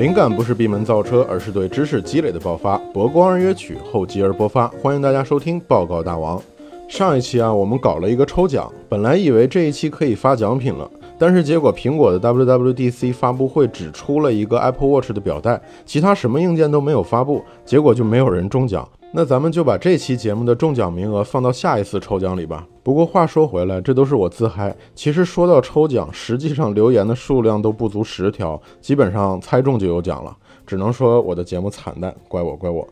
灵感不是闭门造车，而是对知识积累的爆发。博光而约取，厚积而薄发。欢迎大家收听报告大王。上一期啊，我们搞了一个抽奖，本来以为这一期可以发奖品了，但是结果苹果的 WWDC 发布会只出了一个 Apple Watch 的表带，其他什么硬件都没有发布，结果就没有人中奖。那咱们就把这期节目的中奖名额放到下一次抽奖里吧。不过话说回来，这都是我自嗨。其实说到抽奖，实际上留言的数量都不足十条，基本上猜中就有奖了。只能说我的节目惨淡，怪我怪我。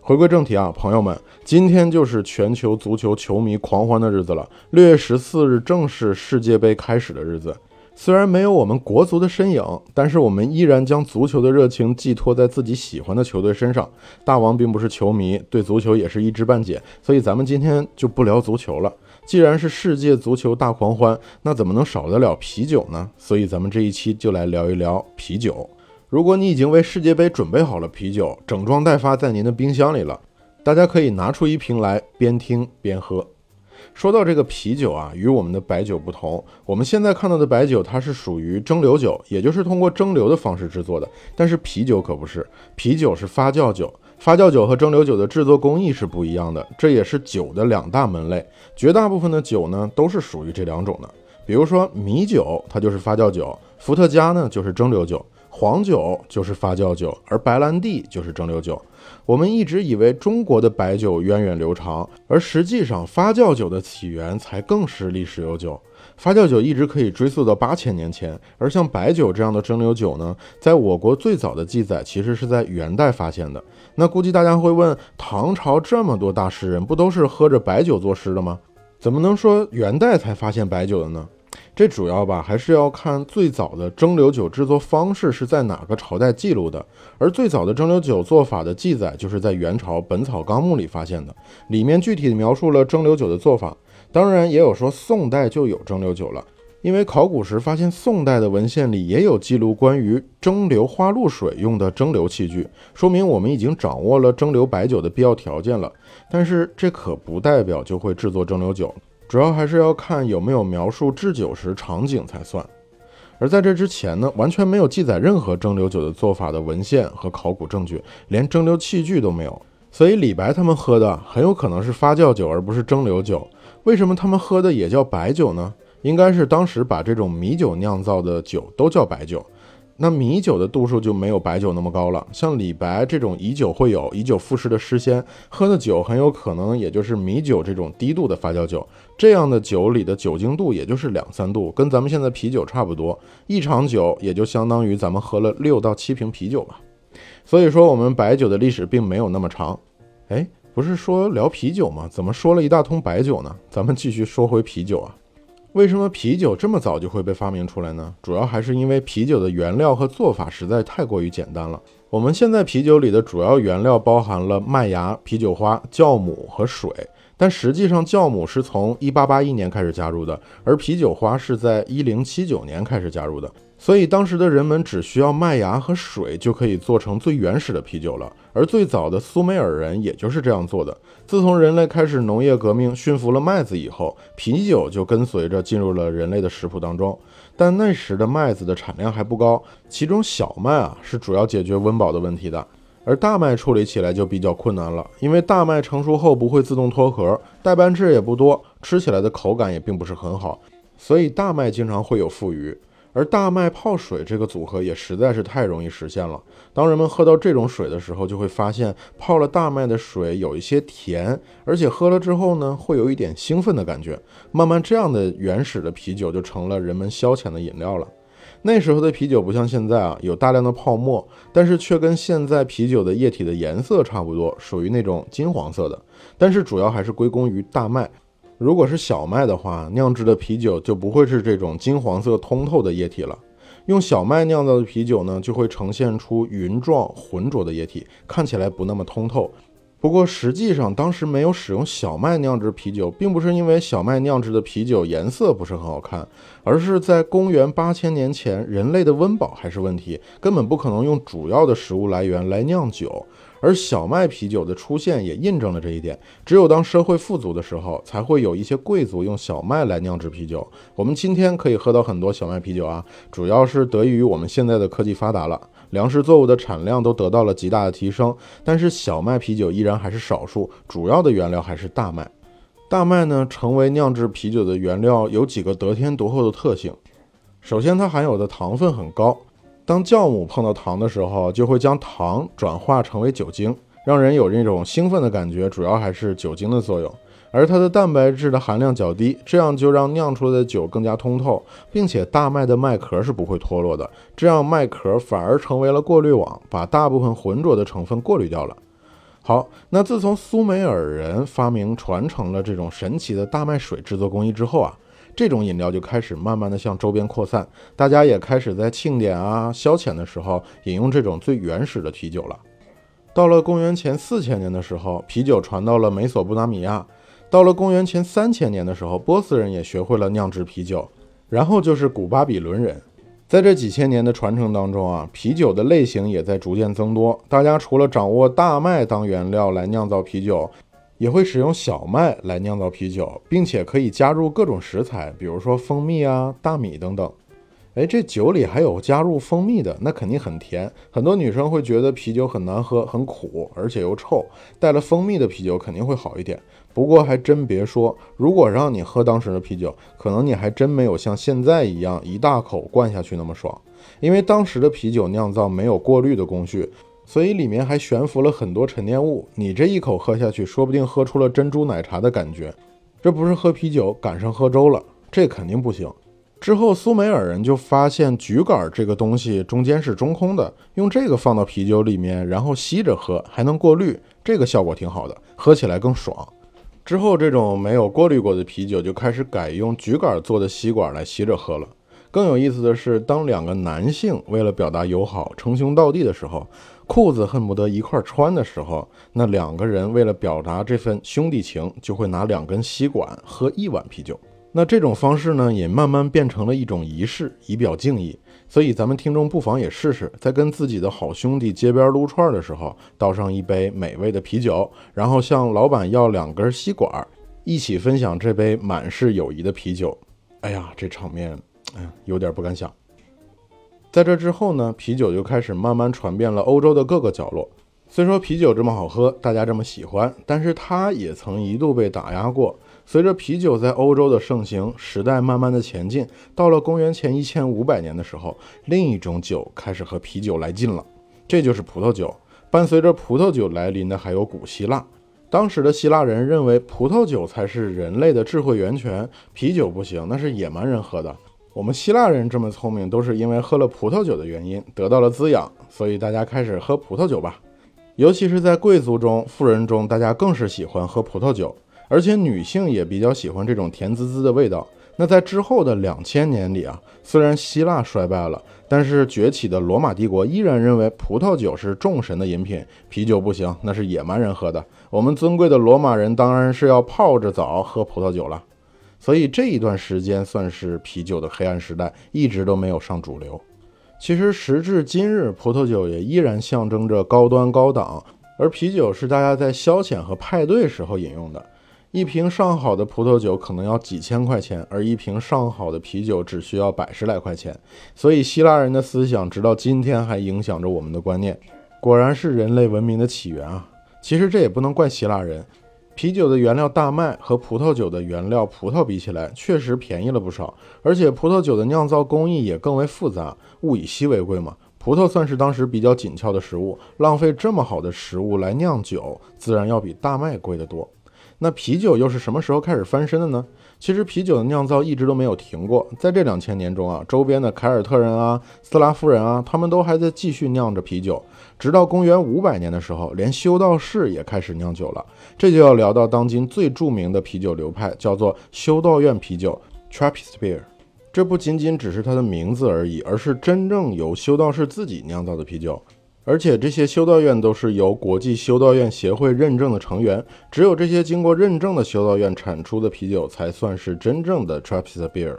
回归正题啊，朋友们，今天就是全球足球球迷狂欢的日子了。六月十四日正是世界杯开始的日子。虽然没有我们国足的身影，但是我们依然将足球的热情寄托在自己喜欢的球队身上。大王并不是球迷，对足球也是一知半解，所以咱们今天就不聊足球了。既然是世界足球大狂欢，那怎么能少得了啤酒呢？所以咱们这一期就来聊一聊啤酒。如果你已经为世界杯准备好了啤酒，整装待发在您的冰箱里了，大家可以拿出一瓶来，边听边喝。说到这个啤酒啊，与我们的白酒不同，我们现在看到的白酒它是属于蒸馏酒，也就是通过蒸馏的方式制作的。但是啤酒可不是，啤酒是发酵酒，发酵酒和蒸馏酒的制作工艺是不一样的，这也是酒的两大门类。绝大部分的酒呢都是属于这两种的，比如说米酒，它就是发酵酒；伏特加呢就是蒸馏酒。黄酒就是发酵酒，而白兰地就是蒸馏酒。我们一直以为中国的白酒源远流长，而实际上发酵酒的起源才更是历史悠久。发酵酒一直可以追溯到八千年前，而像白酒这样的蒸馏酒呢，在我国最早的记载其实是在元代发现的。那估计大家会问，唐朝这么多大诗人，不都是喝着白酒作诗的吗？怎么能说元代才发现白酒的呢？这主要吧，还是要看最早的蒸馏酒制作方式是在哪个朝代记录的。而最早的蒸馏酒做法的记载，就是在元朝《本草纲目》里发现的，里面具体描述了蒸馏酒的做法。当然，也有说宋代就有蒸馏酒了，因为考古时发现宋代的文献里也有记录关于蒸馏花露水用的蒸馏器具，说明我们已经掌握了蒸馏白酒的必要条件了。但是，这可不代表就会制作蒸馏酒。主要还是要看有没有描述制酒时场景才算，而在这之前呢，完全没有记载任何蒸馏酒的做法的文献和考古证据，连蒸馏器具都没有。所以李白他们喝的很有可能是发酵酒，而不是蒸馏酒。为什么他们喝的也叫白酒呢？应该是当时把这种米酒酿造的酒都叫白酒。那米酒的度数就没有白酒那么高了。像李白这种以酒会友、以酒赋诗的诗仙，喝的酒很有可能也就是米酒这种低度的发酵酒。这样的酒里的酒精度也就是两三度，跟咱们现在啤酒差不多。一场酒也就相当于咱们喝了六到七瓶啤酒吧。所以说，我们白酒的历史并没有那么长。哎，不是说聊啤酒吗？怎么说了一大通白酒呢？咱们继续说回啤酒啊。为什么啤酒这么早就会被发明出来呢？主要还是因为啤酒的原料和做法实在太过于简单了。我们现在啤酒里的主要原料包含了麦芽、啤酒花、酵母和水，但实际上酵母是从1881年开始加入的，而啤酒花是在1079年开始加入的。所以当时的人们只需要麦芽和水就可以做成最原始的啤酒了，而最早的苏美尔人也就是这样做的。自从人类开始农业革命，驯服了麦子以后，啤酒就跟随着进入了人类的食谱当中。但那时的麦子的产量还不高，其中小麦啊是主要解决温饱的问题的，而大麦处理起来就比较困难了，因为大麦成熟后不会自动脱壳，代班质也不多，吃起来的口感也并不是很好，所以大麦经常会有富余。而大麦泡水这个组合也实在是太容易实现了。当人们喝到这种水的时候，就会发现泡了大麦的水有一些甜，而且喝了之后呢，会有一点兴奋的感觉。慢慢，这样的原始的啤酒就成了人们消遣的饮料了。那时候的啤酒不像现在啊，有大量的泡沫，但是却跟现在啤酒的液体的颜色差不多，属于那种金黄色的。但是主要还是归功于大麦。如果是小麦的话，酿制的啤酒就不会是这种金黄色通透的液体了。用小麦酿造的啤酒呢，就会呈现出云状浑浊的液体，看起来不那么通透。不过实际上，当时没有使用小麦酿制啤酒，并不是因为小麦酿制的啤酒颜色不是很好看，而是在公元八千年前，人类的温饱还是问题，根本不可能用主要的食物来源来酿酒。而小麦啤酒的出现也印证了这一点。只有当社会富足的时候，才会有一些贵族用小麦来酿制啤酒。我们今天可以喝到很多小麦啤酒啊，主要是得益于我们现在的科技发达了，粮食作物的产量都得到了极大的提升。但是小麦啤酒依然还是少数，主要的原料还是大麦。大麦呢，成为酿制啤酒的原料，有几个得天独厚的特性。首先，它含有的糖分很高。当酵母碰到糖的时候，就会将糖转化成为酒精，让人有那种兴奋的感觉，主要还是酒精的作用。而它的蛋白质的含量较低，这样就让酿出来的酒更加通透，并且大麦的麦壳是不会脱落的，这样麦壳反而成为了过滤网，把大部分浑浊的成分过滤掉了。好，那自从苏美尔人发明传承了这种神奇的大麦水制作工艺之后啊。这种饮料就开始慢慢的向周边扩散，大家也开始在庆典啊、消遣的时候饮用这种最原始的啤酒了。到了公元前四千年的时候，啤酒传到了美索不达米亚；到了公元前三千年的时候，波斯人也学会了酿制啤酒，然后就是古巴比伦人。在这几千年的传承当中啊，啤酒的类型也在逐渐增多。大家除了掌握大麦当原料来酿造啤酒。也会使用小麦来酿造啤酒，并且可以加入各种食材，比如说蜂蜜啊、大米等等。哎，这酒里还有加入蜂蜜的，那肯定很甜。很多女生会觉得啤酒很难喝、很苦，而且又臭，带了蜂蜜的啤酒肯定会好一点。不过还真别说，如果让你喝当时的啤酒，可能你还真没有像现在一样一大口灌下去那么爽，因为当时的啤酒酿造没有过滤的工序。所以里面还悬浮了很多沉淀物，你这一口喝下去，说不定喝出了珍珠奶茶的感觉。这不是喝啤酒，赶上喝粥了，这肯定不行。之后苏美尔人就发现桔杆这个东西中间是中空的，用这个放到啤酒里面，然后吸着喝，还能过滤，这个效果挺好的，喝起来更爽。之后这种没有过滤过的啤酒就开始改用桔杆做的吸管来吸着喝了。更有意思的是，当两个男性为了表达友好，称兄道弟的时候，裤子恨不得一块穿的时候，那两个人为了表达这份兄弟情，就会拿两根吸管喝一碗啤酒。那这种方式呢，也慢慢变成了一种仪式，以表敬意。所以咱们听众不妨也试试，在跟自己的好兄弟街边撸串的时候，倒上一杯美味的啤酒，然后向老板要两根吸管，一起分享这杯满是友谊的啤酒。哎呀，这场面。哎，有点不敢想。在这之后呢，啤酒就开始慢慢传遍了欧洲的各个角落。虽说啤酒这么好喝，大家这么喜欢，但是它也曾一度被打压过。随着啤酒在欧洲的盛行，时代慢慢的前进，到了公元前一千五百年的时候，另一种酒开始和啤酒来劲了，这就是葡萄酒。伴随着葡萄酒来临的还有古希腊。当时的希腊人认为葡萄酒才是人类的智慧源泉，啤酒不行，那是野蛮人喝的。我们希腊人这么聪明，都是因为喝了葡萄酒的原因得到了滋养，所以大家开始喝葡萄酒吧。尤其是在贵族中、富人中，大家更是喜欢喝葡萄酒，而且女性也比较喜欢这种甜滋滋的味道。那在之后的两千年里啊，虽然希腊衰败了，但是崛起的罗马帝国依然认为葡萄酒是众神的饮品，啤酒不行，那是野蛮人喝的。我们尊贵的罗马人当然是要泡着澡喝葡萄酒了。所以这一段时间算是啤酒的黑暗时代，一直都没有上主流。其实时至今日，葡萄酒也依然象征着高端高档，而啤酒是大家在消遣和派对时候饮用的。一瓶上好的葡萄酒可能要几千块钱，而一瓶上好的啤酒只需要百十来块钱。所以希腊人的思想直到今天还影响着我们的观念。果然是人类文明的起源啊！其实这也不能怪希腊人。啤酒的原料大麦和葡萄酒的原料葡萄比起来，确实便宜了不少。而且葡萄酒的酿造工艺也更为复杂，物以稀为贵嘛。葡萄算是当时比较紧俏的食物，浪费这么好的食物来酿酒，自然要比大麦贵得多。那啤酒又是什么时候开始翻身的呢？其实啤酒的酿造一直都没有停过，在这两千年中啊，周边的凯尔特人啊、斯拉夫人啊，他们都还在继续酿着啤酒，直到公元五百年的时候，连修道士也开始酿酒了。这就要聊到当今最著名的啤酒流派，叫做修道院啤酒 （Trappist beer）。这不仅仅只是它的名字而已，而是真正由修道士自己酿造的啤酒。而且这些修道院都是由国际修道院协会认证的成员，只有这些经过认证的修道院产出的啤酒才算是真正的 Trappist beer。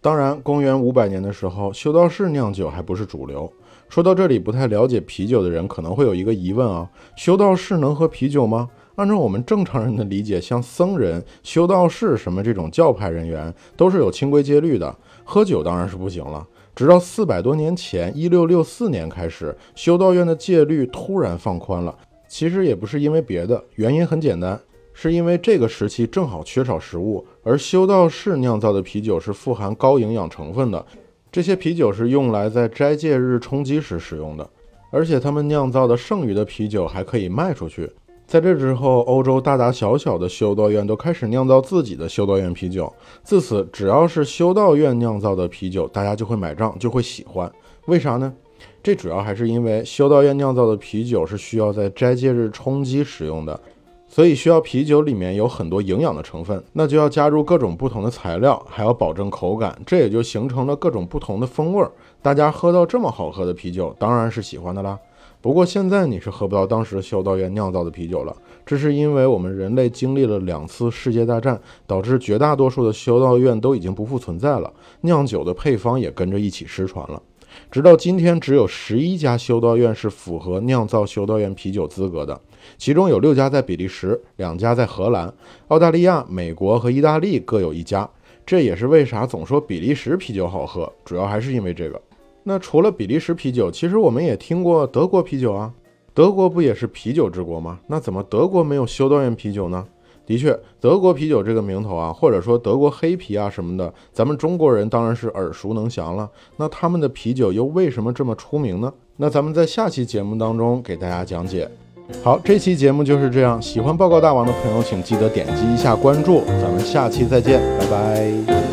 当然，公元五百年的时候，修道士酿酒还不是主流，说到这里，不太了解啤酒的人可能会有一个疑问啊：修道士能喝啤酒吗？按照我们正常人的理解，像僧人、修道士什么这种教派人员都是有清规戒律的，喝酒当然是不行了。直到四百多年前，一六六四年开始，修道院的戒律突然放宽了。其实也不是因为别的，原因很简单，是因为这个时期正好缺少食物，而修道士酿造的啤酒是富含高营养成分的。这些啤酒是用来在斋戒日充饥时使用的，而且他们酿造的剩余的啤酒还可以卖出去。在这之后，欧洲大大小小的修道院都开始酿造自己的修道院啤酒。自此，只要是修道院酿造的啤酒，大家就会买账，就会喜欢。为啥呢？这主要还是因为修道院酿造的啤酒是需要在斋戒日充饥使用的。所以需要啤酒里面有很多营养的成分，那就要加入各种不同的材料，还要保证口感，这也就形成了各种不同的风味。大家喝到这么好喝的啤酒，当然是喜欢的啦。不过现在你是喝不到当时修道院酿造的啤酒了，这是因为我们人类经历了两次世界大战，导致绝大多数的修道院都已经不复存在了，酿酒的配方也跟着一起失传了。直到今天，只有十一家修道院是符合酿造修道院啤酒资格的。其中有六家在比利时，两家在荷兰、澳大利亚、美国和意大利各有一家。这也是为啥总说比利时啤酒好喝，主要还是因为这个。那除了比利时啤酒，其实我们也听过德国啤酒啊。德国不也是啤酒之国吗？那怎么德国没有修道院啤酒呢？的确，德国啤酒这个名头啊，或者说德国黑啤啊什么的，咱们中国人当然是耳熟能详了。那他们的啤酒又为什么这么出名呢？那咱们在下期节目当中给大家讲解。好，这期节目就是这样。喜欢报告大王的朋友，请记得点击一下关注。咱们下期再见，拜拜。